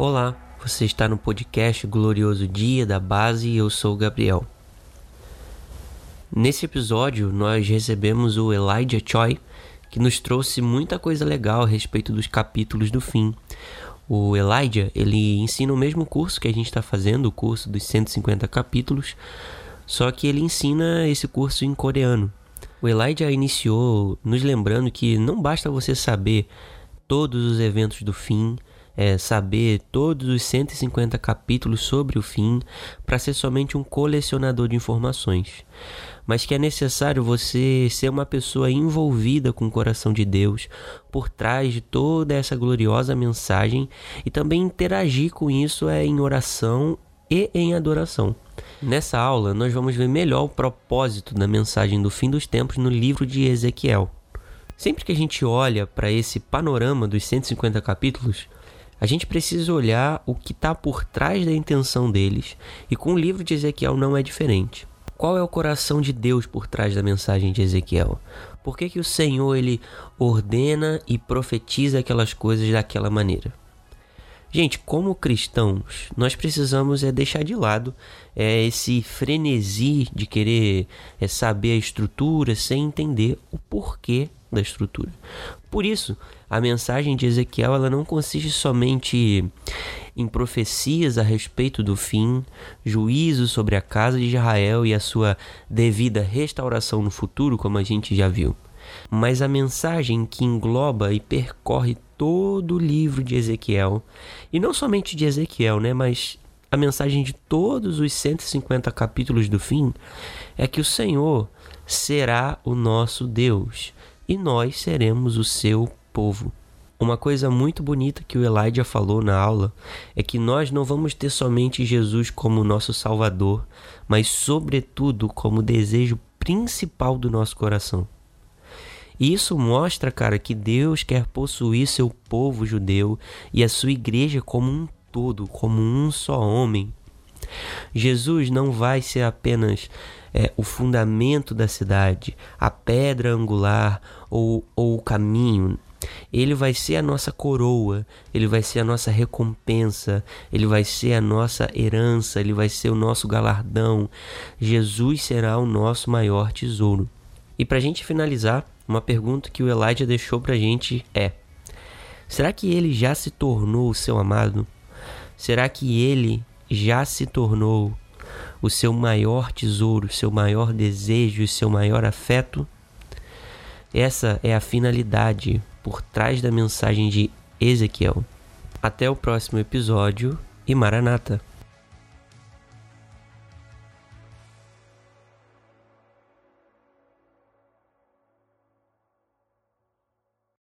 Olá, você está no podcast Glorioso Dia da Base e eu sou o Gabriel. Nesse episódio, nós recebemos o Elijah Choi, que nos trouxe muita coisa legal a respeito dos capítulos do fim. O Elijah, ele ensina o mesmo curso que a gente está fazendo, o curso dos 150 capítulos, só que ele ensina esse curso em coreano. O Elijah iniciou nos lembrando que não basta você saber todos os eventos do fim, é, saber todos os 150 capítulos sobre o fim para ser somente um colecionador de informações, mas que é necessário você ser uma pessoa envolvida com o coração de Deus por trás de toda essa gloriosa mensagem e também interagir com isso é em oração e em adoração. Nessa aula, nós vamos ver melhor o propósito da mensagem do fim dos tempos no livro de Ezequiel. Sempre que a gente olha para esse panorama dos 150 capítulos, a gente precisa olhar o que está por trás da intenção deles, e com o livro de Ezequiel não é diferente. Qual é o coração de Deus por trás da mensagem de Ezequiel? Por que, que o Senhor ele ordena e profetiza aquelas coisas daquela maneira? Gente, como cristãos, nós precisamos é deixar de lado é, esse frenesi de querer é, saber a estrutura sem entender o porquê da estrutura. Por isso, a mensagem de Ezequiel ela não consiste somente em profecias a respeito do fim, juízo sobre a casa de Israel e a sua devida restauração no futuro, como a gente já viu. Mas a mensagem que engloba e percorre todo o livro de Ezequiel, e não somente de Ezequiel, né, mas a mensagem de todos os 150 capítulos do fim, é que o Senhor será o nosso Deus e nós seremos o seu povo. Uma coisa muito bonita que o Elijah falou na aula é que nós não vamos ter somente Jesus como nosso Salvador, mas, sobretudo, como desejo principal do nosso coração. E isso mostra, cara, que Deus quer possuir seu povo judeu e a sua igreja como um todo, como um só homem. Jesus não vai ser apenas é, o fundamento da cidade, a pedra angular ou, ou o caminho. Ele vai ser a nossa coroa, ele vai ser a nossa recompensa, ele vai ser a nossa herança, ele vai ser o nosso galardão. Jesus será o nosso maior tesouro. E para a gente finalizar, uma pergunta que o Elijah deixou para a gente é: será que ele já se tornou o seu amado? Será que ele já se tornou o seu maior tesouro, o seu maior desejo, o seu maior afeto? Essa é a finalidade por trás da mensagem de Ezequiel. Até o próximo episódio e Maranata!